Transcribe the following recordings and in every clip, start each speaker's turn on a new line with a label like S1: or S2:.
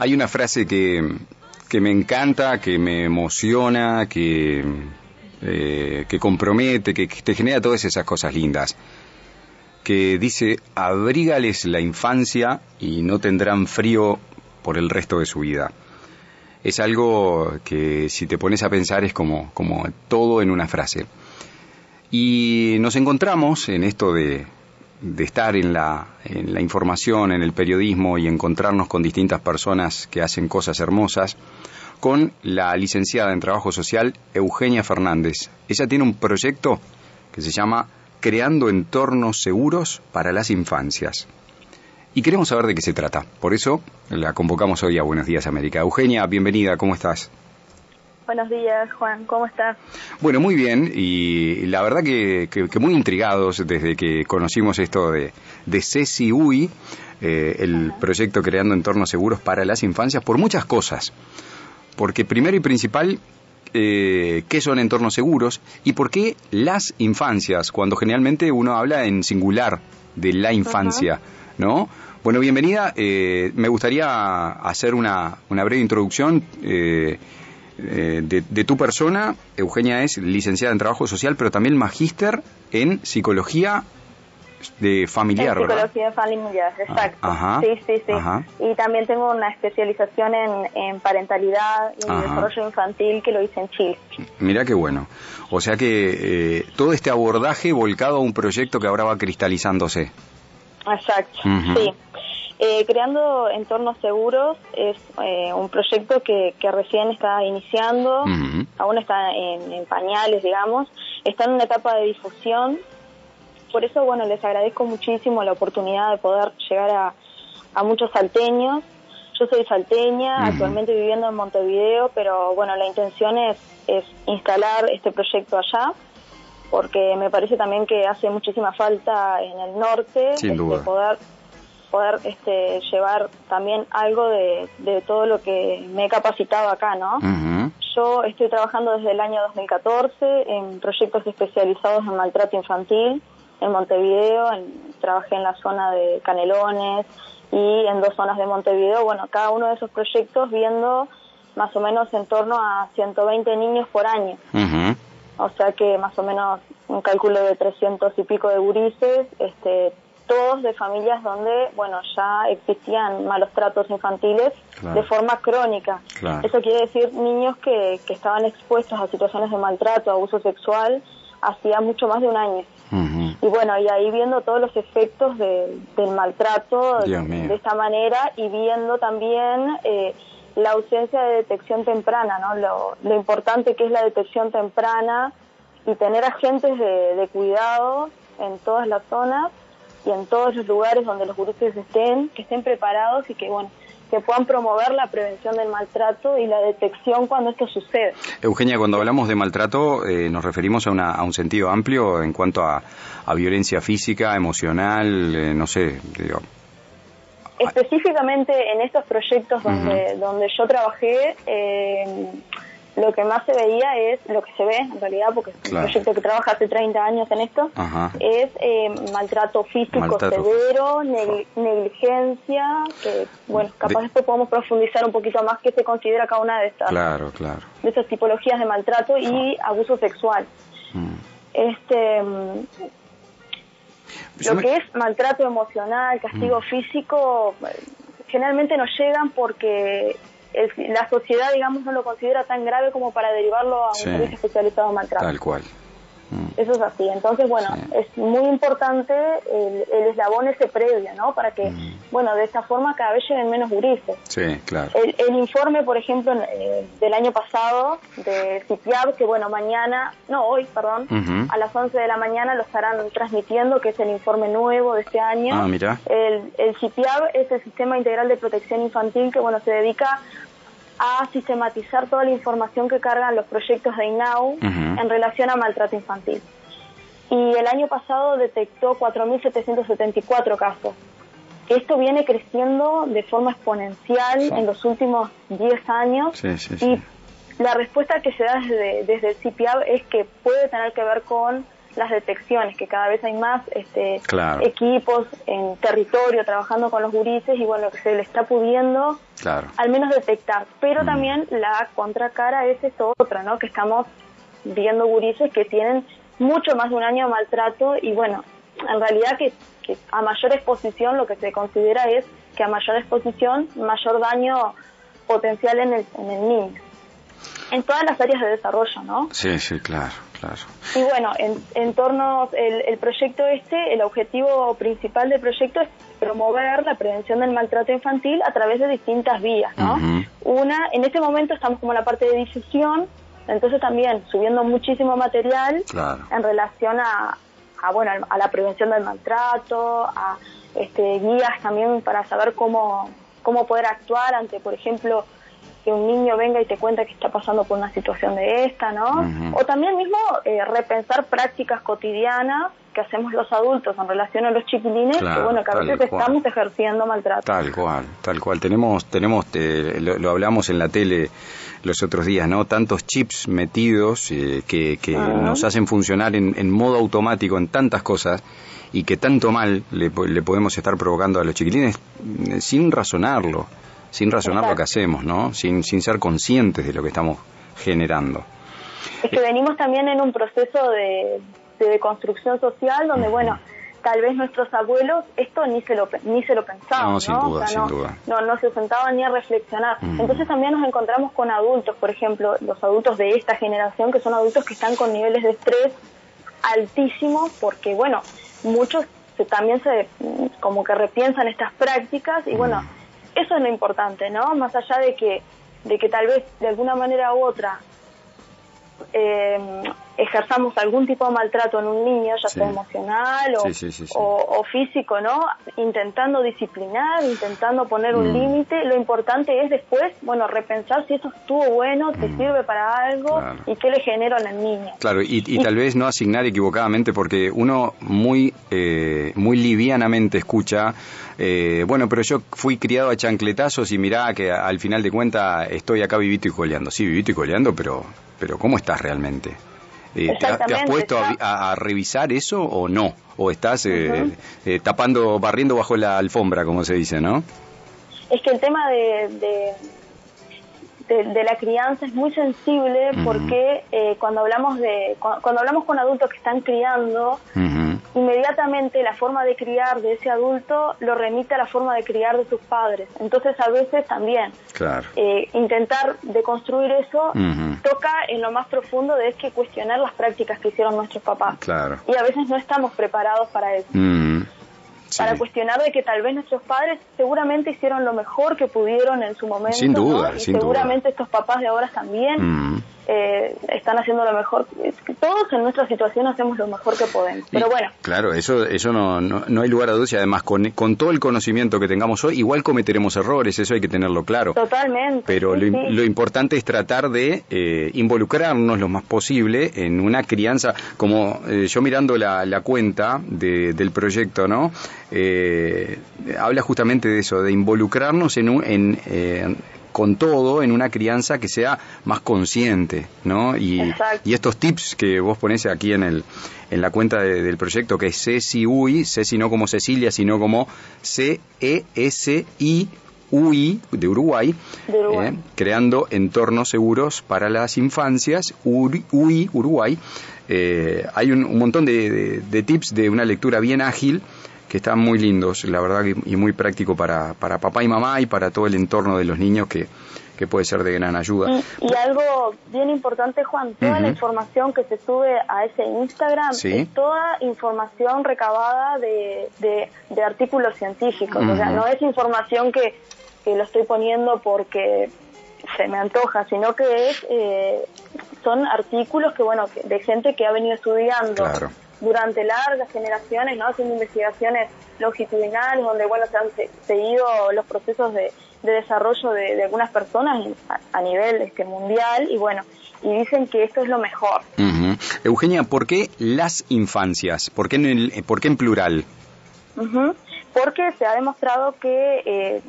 S1: Hay una frase que, que me encanta, que me emociona, que, eh, que compromete, que, te genera todas esas cosas lindas, que dice, abrígales la infancia y no tendrán frío por el resto de su vida. Es algo que si te pones a pensar es como, como todo en una frase. Y nos encontramos en esto de, de estar en la, en la información, en el periodismo y encontrarnos con distintas personas que hacen cosas hermosas, con la licenciada en Trabajo Social Eugenia Fernández. Ella tiene un proyecto que se llama Creando Entornos Seguros para las Infancias. Y queremos saber de qué se trata. Por eso la convocamos hoy a Buenos Días América. Eugenia, bienvenida, ¿cómo estás?
S2: Buenos días, Juan, ¿cómo estás?
S1: Bueno, muy bien, y la verdad que, que, que muy intrigados desde que conocimos esto de, de Ceci UI, eh, el Ajá. proyecto Creando Entornos Seguros para las Infancias, por muchas cosas. Porque primero y principal, eh, ¿qué son entornos seguros? Y por qué las infancias, cuando generalmente uno habla en singular de la infancia, Ajá. ¿no? Bueno, bienvenida. Eh, me gustaría hacer una, una breve introducción. Eh, eh, de, de, tu persona. Eugenia es licenciada en Trabajo Social, pero también magíster en Psicología de familiar,
S2: en psicología familiar, exacto.
S1: Ah, ajá,
S2: sí, sí, sí.
S1: Ajá.
S2: Y también tengo una especialización en, en parentalidad y desarrollo infantil que lo hice en Chile.
S1: Mira qué bueno. O sea que eh, todo este abordaje volcado a un proyecto que ahora va cristalizándose.
S2: Exacto, uh -huh. sí. Eh, creando entornos seguros es eh, un proyecto que, que, recién está iniciando, uh -huh. aún está en, en, pañales, digamos, está en una etapa de difusión. Por eso, bueno, les agradezco muchísimo la oportunidad de poder llegar a, a muchos salteños. Yo soy salteña, uh -huh. actualmente viviendo en Montevideo, pero bueno, la intención es, es instalar este proyecto allá porque me parece también que hace muchísima falta en el norte
S1: Sin duda.
S2: Este, poder poder este, llevar también algo de, de, todo lo que me he capacitado acá, ¿no?
S1: Uh -huh.
S2: Yo estoy trabajando desde el año 2014 en proyectos especializados en maltrato infantil en Montevideo, en, trabajé en la zona de Canelones y en dos zonas de Montevideo, bueno, cada uno de esos proyectos viendo más o menos en torno a 120 niños por año.
S1: Uh -huh.
S2: O sea que más o menos un cálculo de 300 y pico de gurises, este, todos de familias donde, bueno, ya existían malos tratos infantiles claro. de forma crónica.
S1: Claro.
S2: Eso quiere decir niños que, que estaban expuestos a situaciones de maltrato, abuso sexual, hacía mucho más de un año.
S1: Uh -huh.
S2: Y bueno, y ahí viendo todos los efectos de, del maltrato de, de, esta manera y viendo también eh, la ausencia de detección temprana, ¿no? Lo, lo, importante que es la detección temprana y tener agentes de, de cuidado en todas las zonas y en todos los lugares donde los gurises estén, que estén preparados y que, bueno, que puedan promover la prevención del maltrato y la detección cuando esto sucede.
S1: Eugenia, cuando hablamos de maltrato, eh, nos referimos a, una, a, un sentido amplio en cuanto a, a violencia física, emocional, eh, no sé. Digo.
S2: Específicamente en estos proyectos donde, uh -huh. donde yo trabajé, eh, lo que más se veía es, lo que se ve en realidad, porque es un proyecto que trabaja hace 30 años en esto,
S1: Ajá.
S2: es eh, maltrato físico maltrato. severo, neg negligencia, que bueno, capaz de... después podemos profundizar un poquito más qué se considera cada una de estas,
S1: claro, claro.
S2: de esas tipologías de maltrato y abuso sexual.
S1: Mm.
S2: Este lo me... que es maltrato emocional, castigo mm. físico, generalmente nos llegan porque el, la sociedad, digamos, no lo considera tan grave como para derivarlo a un
S1: sí,
S2: servicio especializado maltrato.
S1: Tal cual.
S2: Mm. Eso es así. Entonces, bueno, sí. es muy importante el, el, eslabón ese previo, ¿no? Para que, mm. bueno, de esta forma cada vez lleguen menos gurises.
S1: Sí, claro.
S2: El, el informe, por ejemplo, eh, del año pasado de CIPIAB, que bueno, mañana, no, hoy, perdón,
S1: uh -huh.
S2: a las 11 de la mañana lo estarán transmitiendo, que es el informe nuevo de este año.
S1: Ah, mira.
S2: El, el CIPIAB es el Sistema Integral de Protección Infantil, que bueno, se dedica a sistematizar toda la información que cargan los proyectos de INAU
S1: uh -huh.
S2: en relación a maltrato infantil. Y el año pasado detectó 4.774 casos. Esto viene creciendo de forma exponencial sí. en los últimos 10 años
S1: sí, sí, y
S2: la respuesta que se da desde, desde el CIPIAB es que puede tener que ver con las detecciones, que cada vez hay más este, equipos en territorio trabajando con los gurises y bueno, que se le está pudiendo al menos detectar. Pero mm. también la contracara es esto otra, ¿no? Que estamos viendo gurises que tienen mucho más de un año de maltrato y bueno, en realidad que, a mayor exposición lo que se considera es que a mayor exposición, mayor daño potencial en el, en el niño. En todas las áreas de desarrollo, ¿no?
S1: Sí, sí, claro, claro.
S2: Y bueno, en, en torno el, el proyecto este, el objetivo principal del proyecto es promover la prevención del maltrato infantil a través de distintas vías, ¿no? Una, en este momento estamos como en la parte de difusión, entonces también subiendo muchísimo material en relación a, a, bueno, a la prevención del maltrato, a este, guías también para saber cómo, cómo poder actuar ante, por ejemplo, que un niño venga y te cuenta que está pasando por una situación de esta, ¿no? O también mismo eh, repensar prácticas cotidianas que hacemos los adultos en relación a los chiquilines, que bueno, que a veces estamos ejerciendo maltrato.
S1: Tal cual, tal cual. Tenemos, tenemos eh, lo, hablamos en la tele los otros días, ¿no? Tantos chips metidos eh, que, que nos hacen funcionar en, en, modo automático en tantas cosas y que tanto mal le, le podemos estar provocando a los chiquilines sin razonarlo sin razonar lo que hacemos, ¿no? Sin, sin ser conscientes de lo que estamos generando.
S2: Es que venimos también en un proceso de, de construcción social donde, bueno, tal vez nuestros abuelos esto ni se lo ni se lo pensaban,
S1: no, sin duda, sin duda.
S2: No, no se sentaban ni a reflexionar. Entonces también nos encontramos con adultos, por ejemplo, los adultos de esta generación que son adultos que están con niveles de estrés altísimos porque bueno, muchos también se como que repiensan estas prácticas y bueno, eso es lo importante, ¿no? Más allá de que, de que tal vez de alguna manera u otra eh, ejerzamos algún tipo de maltrato en un niño, ya sea emocional o, físico, ¿no? Intentando disciplinar, intentando poner un mm. límite. Lo importante es después, bueno, repensar si eso estuvo bueno, te mm. sirve para algo y qué le genera en el niño.
S1: Claro, y, tal vez no asignar equivocadamente porque uno muy, eh, muy livianamente escucha, eh, bueno, pero yo fui criado a chancletazos y mirá que al final de cuentas estoy acá vivito y coleando. Sí, vivito y coleando, pero, pero ¿cómo estás realmente? Eh, ¿te, has puesto a, revisar eso o no? ¿O estás eh, eh, tapando, barriendo bajo la alfombra, como se dice, no?
S2: Es que el tema de, de, la crianza es muy sensible porque cuando hablamos de cuando, hablamos con adultos que están criando, inmediatamente la forma de criar de ese adulto lo remite a la forma de criar de sus padres. Entonces a veces también eh, intentar deconstruir eso toca en lo más profundo de es que cuestionar las prácticas que hicieron nuestros papás. Y a veces no estamos preparados para eso para cuestionar de que tal vez nuestros padres seguramente hicieron lo mejor que pudieron en su momento.
S1: Sin duda,
S2: y seguramente estos papás de ahora también. Eh, están haciendo lo mejor. Todos en nuestra situación hacemos lo mejor que podemos. Pero bueno.
S1: Claro, eso, eso no, no, hay lugar a dudas y además con, con, todo el conocimiento que tengamos hoy, igual cometeremos errores, eso hay que tenerlo claro.
S2: Totalmente.
S1: Pero lo, importante es tratar de eh, involucrarnos lo más posible en una crianza, como eh, yo mirando la, la cuenta de, del proyecto, ¿no? eh, habla justamente de eso, de involucrarnos en, en eh, con todo en una crianza que sea más consciente, ¿no? Y, y, estos tips que vos ponés aquí en el en la cuenta del proyecto que es Ceci UI, Ceci no como Cecilia, sino como C E S I UI de Uruguay, eh, creando entornos seguros para las infancias, UI Uruguay. Eh, hay un, un montón de, de, tips de una lectura bien ágil que están muy lindos, la verdad, y muy práctico para, para papá y mamá y para todo el entorno de los niños que, que puede ser de gran ayuda.
S2: Y, algo bien importante, Juan, toda la información que se sube a ese Instagram es toda información recabada de, de, artículos científicos, o sea, no es información que, que, lo estoy poniendo porque se me antoja, sino que es, eh, son artículos que, bueno, de gente que ha venido estudiando.
S1: Claro
S2: durante largas generaciones, ¿no? Haciendo investigaciones longitudinales donde, bueno, se han seguido los procesos de, desarrollo de, algunas personas a, nivel este, mundial y, bueno, y dicen que esto es lo mejor.
S1: Eugenia, ¿por qué las infancias? ¿Por qué en, el, ¿por qué en plural?
S2: Porque se ha demostrado que eh,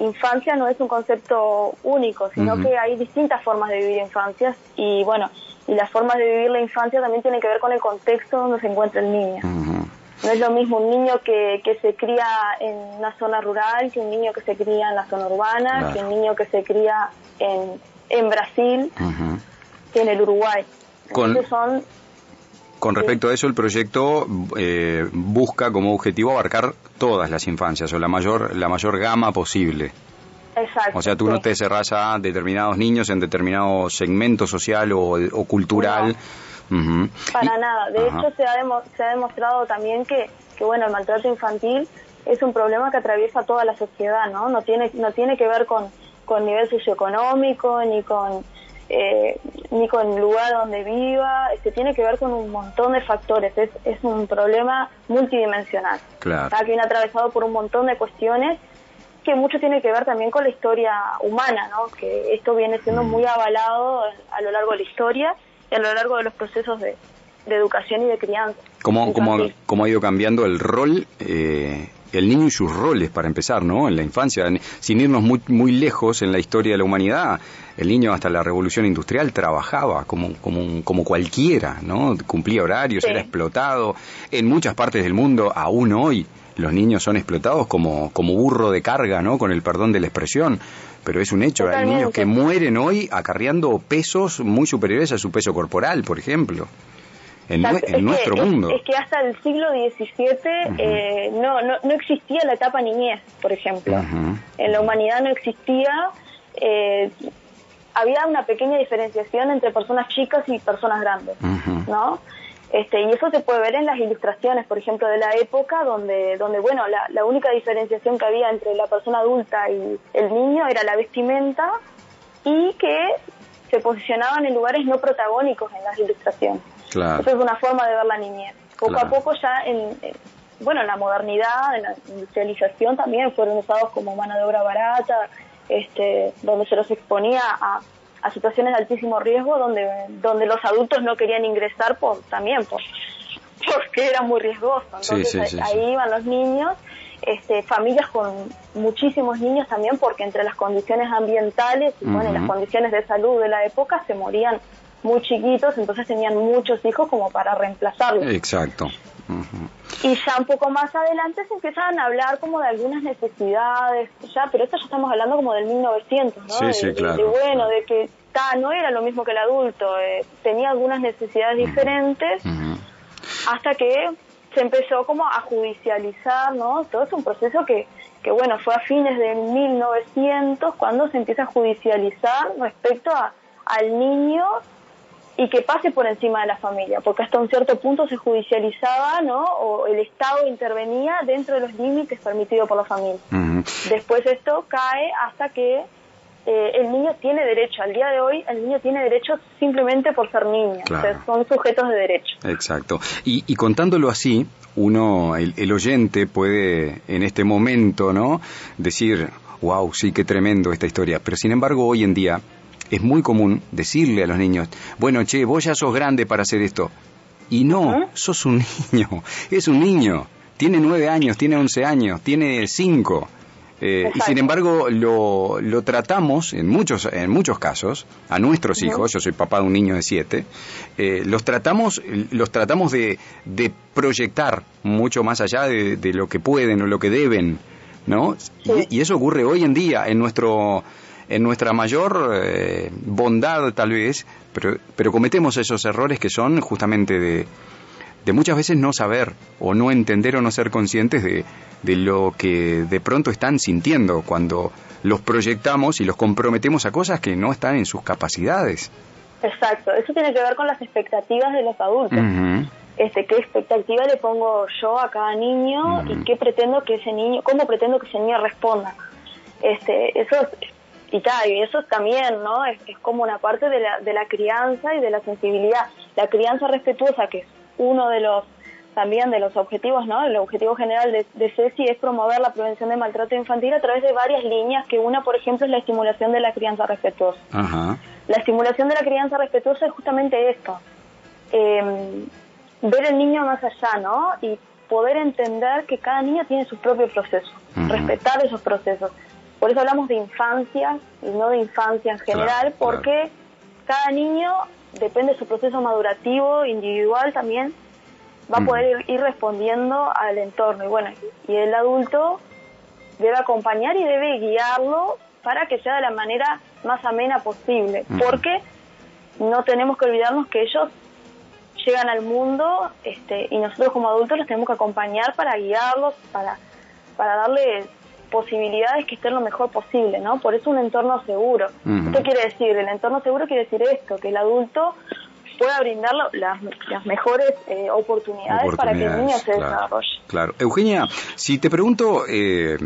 S2: infancia no es un concepto único, sino que hay distintas formas de vivir infancias y, bueno, y las formas de vivir la infancia también tienen que ver con el contexto donde se encuentra el niño. No es lo mismo un niño que, que se cría en una zona rural que un niño que se cría en la zona urbana, que un niño que se cría en, en Brasil, que en el Uruguay.
S1: Con, son, con respecto a eso, el proyecto eh, busca como objetivo abarcar todas las infancias o la mayor, la mayor gama posible.
S2: Exacto.
S1: O sea, tú no te cerrás a determinados niños en determinado segmento social o, cultural.
S2: Para nada. De hecho, se ha, se ha demostrado también que, que, bueno, el maltrato infantil es un problema que atraviesa toda la sociedad, ¿no? No tiene, no tiene que ver con, con nivel socioeconómico ni con eh, ni con el lugar donde viva, este, tiene que ver con un montón de factores, es, es un problema multidimensional,
S1: claro.
S2: que viene atravesado por un montón de cuestiones que mucho tiene que ver también con la historia humana, ¿no? que esto viene siendo mm. muy avalado a lo largo de la historia y a lo largo de los procesos de, educación y de crianza.
S1: ¿Cómo, cómo, cómo ha ido cambiando el rol eh, el niño y sus roles para empezar, ¿no? En la infancia, sin irnos muy, muy lejos en la historia de la humanidad, el niño hasta la revolución industrial trabajaba como, como, como cualquiera, ¿no? Cumplía horarios, era explotado. En muchas partes del mundo, aún hoy, los niños son explotados como, como burro de carga, ¿no? Con el perdón de la expresión. Pero es un hecho, hay niños que mueren hoy acarreando pesos muy superiores a su peso corporal, por ejemplo en, nuestro mundo.
S2: Es que hasta el siglo XVII eh, no, no, no, existía la etapa niñez, por ejemplo. En la humanidad no existía. Eh, había una pequeña diferenciación entre personas chicas y personas grandes, ¿no? Este, y eso se puede ver en las ilustraciones, por ejemplo, de la época, donde, donde bueno, la, la única diferenciación que había entre la persona adulta y el niño era la vestimenta y que se posicionaban en lugares no protagónicos en las ilustraciones.
S1: Claro.
S2: Eso es una forma de ver la niñez. Poco a poco ya en, bueno, en la modernidad, en la industrialización también fueron usados como mano de obra barata, este, donde se los exponía a, a situaciones de altísimo riesgo, donde, donde los adultos no querían ingresar por, también por, porque era muy riesgoso. Entonces ahí, iban los niños, este, familias con muchísimos niños también, porque entre las condiciones ambientales y bueno, las condiciones de salud de la época se morían muy chiquitos, entonces tenían muchos hijos como para reemplazarlos.
S1: Exacto.
S2: Y ya un poco más adelante se empiezan a hablar como de algunas necesidades, ya, pero esto ya estamos hablando como del 1900, ¿no?
S1: Sí, sí, claro,
S2: de, bueno, de que ta, no era lo mismo que el adulto, eh, tenía algunas necesidades diferentes, hasta que se empezó como a judicializar, ¿no? Todo es un proceso que, que, bueno, fue a fines de 1900 cuando se empieza a judicializar respecto a, al niño y que pase por encima de la familia, porque hasta un cierto punto se judicializaba, ¿no? O el Estado intervenía dentro de los límites permitidos por la familia. Después esto cae hasta que eh, el niño tiene derecho. Al día de hoy, el niño tiene derecho simplemente por ser niño. son sujetos de derecho.
S1: Exacto. Y, y contándolo así, uno, el, el, oyente puede en este momento, ¿no? Decir, wow, sí, qué tremendo esta historia. Pero sin embargo, hoy en día es muy común decirle a los niños, bueno, che, vos ya sos grande para hacer esto. Y no, sos un niño, es un niño. Tiene nueve años, tiene once años, tiene cinco. Eh, y sin embargo lo, lo, tratamos en muchos en muchos casos a nuestros hijos yo soy papá de un niño de siete eh, los tratamos los tratamos de, de proyectar mucho más allá de, de, lo que pueden o lo que deben no y, y, eso ocurre hoy en día en nuestro en nuestra mayor eh, bondad tal vez, pero, pero cometemos esos errores que son justamente de, de muchas veces no saber o no entender o no ser conscientes de, de lo que de pronto están sintiendo cuando los proyectamos y los comprometemos a cosas que no están en sus capacidades.
S2: Exacto, eso tiene que ver con las expectativas de los adultos. Este, qué expectativa le pongo yo a cada niño y qué pretendo que ese niño, cómo pretendo que ese niño responda. Este, eso y, tal, y eso también, ¿no? Es, como una parte de la, de la crianza y de la sensibilidad. La crianza respetuosa, que es uno de los también de los objetivos, ¿no? El objetivo general de, de CECI es promover la prevención de maltrato infantil a través de varias líneas, que una, por ejemplo, es la estimulación de la crianza respetuosa. La estimulación de la crianza respetuosa es justamente esto, eh, ver el niño más allá, ¿no? Y poder entender que cada niño tiene su propio proceso, respetar esos procesos. Por eso hablamos de infancia y no de infancia en general, porque cada niño depende de su proceso madurativo, individual también, va a poder ir, respondiendo al entorno. Y bueno, y el adulto debe acompañar y debe guiarlo para que sea de la manera más amena posible, porque no tenemos que olvidarnos que ellos llegan al mundo este, y nosotros como adultos los tenemos que acompañar para guiarlos, para, para darle posibilidades que estén lo mejor posible, ¿no? Por eso un entorno seguro. ¿Qué quiere decir? El entorno seguro quiere decir esto, que el adulto pueda brindar las, las mejores eh, oportunidades, para que el niño se desarrolle.
S1: Claro. Eugenia, si te pregunto... Eh,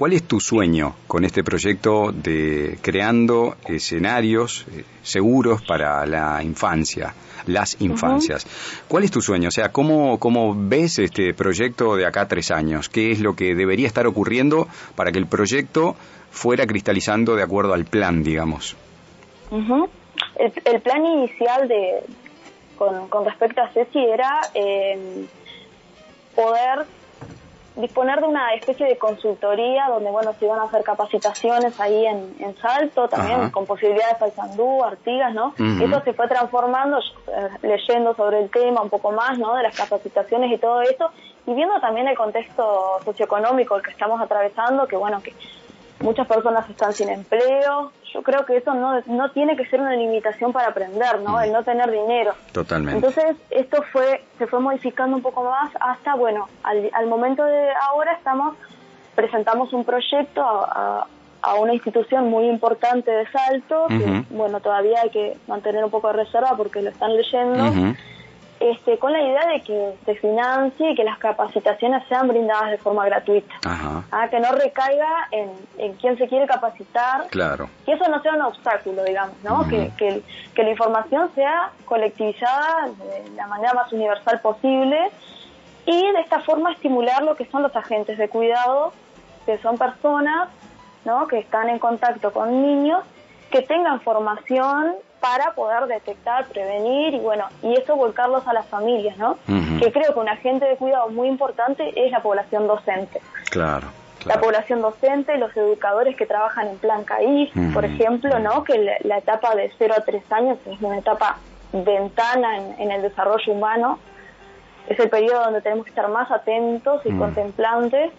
S1: ¿Cuál es tu sueño con este proyecto de creando escenarios eh, seguros para la infancia, las infancias? ¿Cuál es tu sueño? O sea, ¿cómo, ¿cómo ves este proyecto de acá a tres años? ¿Qué es lo que debería estar ocurriendo para que el proyecto fuera cristalizando de acuerdo al plan, digamos?
S2: el, plan inicial de con, respecto a Ceci era eh, poder disponer de una especie de consultoría donde, bueno, se iban a hacer capacitaciones ahí en, Salto, también con posibilidades de Paysandú, Artigas, ¿no? Y eso se fue transformando, eh, leyendo sobre el tema un poco más, ¿no? De las capacitaciones y todo eso, y viendo también el contexto socioeconómico el que estamos atravesando, que, bueno, que muchas personas están sin empleo. Yo creo que eso no, no tiene que ser una limitación para aprender, ¿no? El no tener dinero.
S1: Totalmente.
S2: Entonces, esto fue se fue modificando un poco más hasta, bueno, al, al momento de ahora estamos, presentamos un proyecto a, a, una institución muy importante de Salto, que, bueno, todavía hay que mantener un poco de reserva porque lo están leyendo este, con la idea de que se financie y que las capacitaciones sean brindadas de forma gratuita. Ah, que no recaiga en, en quien se quiere capacitar.
S1: Claro.
S2: Que eso no sea un obstáculo, digamos, ¿no? que, que, que, la información sea colectivizada de la manera más universal posible y de esta forma estimular lo que son los agentes de cuidado, que son personas ¿no? que están en contacto con niños, que tengan formación para poder detectar, prevenir y bueno, y eso volcarlos a las familias, ¿no? Que creo que un agente de cuidado muy importante es la población docente.
S1: Claro.
S2: La población docente, los educadores que trabajan en plan CAI, por ejemplo, ¿no? Que la, etapa de 0 a 3 años es una etapa ventana en, el desarrollo humano. Es el periodo donde tenemos que estar más atentos y contemplantes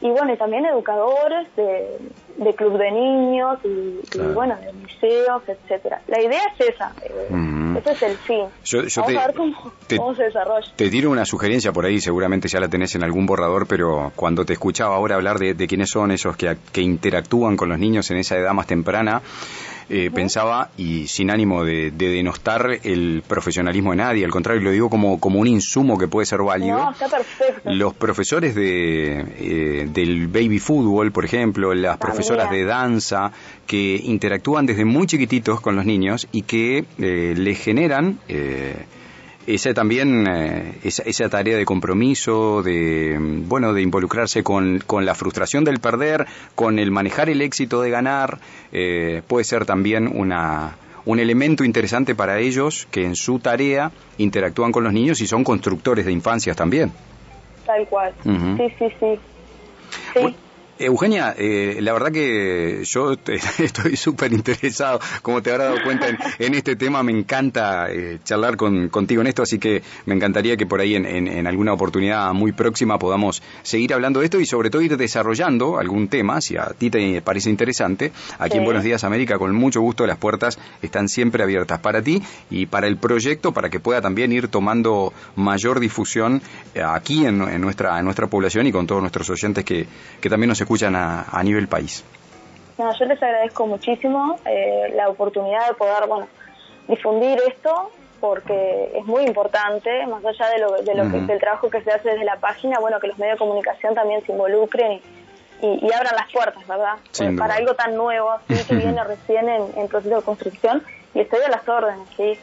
S2: y bueno, y también educadores de, de club de niños y, bueno, de museos, etcétera. La idea es esa, eh, ese es el fin. Vamos a ver cómo, se desarrolla.
S1: Te tiro una sugerencia por ahí, seguramente ya la tenés en algún borrador, pero cuando te escuchaba ahora hablar de, de quiénes son esos que, que interactúan con los niños en esa edad más temprana, eh, pensaba, y sin ánimo de, denostar el profesionalismo de nadie, al contrario, lo digo como, como un insumo que puede ser válido.
S2: No, está perfecto.
S1: Los profesores de, eh, del baby fútbol, por ejemplo, las profesoras de danza, que interactúan desde muy chiquititos con los niños y que eh, les generan esa también, eh, esa, tarea de compromiso, de, bueno, de involucrarse con, con, la frustración del perder, con el manejar el éxito de ganar, eh, puede ser también una, un elemento interesante para ellos que en su tarea interactúan con los niños y son constructores de infancias también.
S2: Tal cual. Sí, sí, sí. sí.
S1: Eugenia, eh, la verdad que yo estoy súper interesado, como te habrás dado cuenta, en, este tema. Me encanta eh, charlar contigo en esto, así que me encantaría que por ahí en, alguna oportunidad muy próxima podamos seguir hablando de esto y sobre todo ir desarrollando algún tema, si a ti te parece interesante. Aquí en Buenos Días América, con mucho gusto, las puertas están siempre abiertas para ti y para el proyecto, para que pueda también ir tomando mayor difusión eh, aquí en, nuestra, en nuestra población y con todos nuestros oyentes que, que también nos escuchan escuchan a, nivel país.
S2: yo les agradezco muchísimo eh, la oportunidad de poder bueno, difundir esto porque es muy importante, más allá de lo, de lo que es el trabajo que se hace desde la página, bueno, que los medios de comunicación también se involucren y, abran las puertas, ¿verdad? para algo tan nuevo, así que viene recién en, en proceso de construcción y estoy a las órdenes, ¿sí?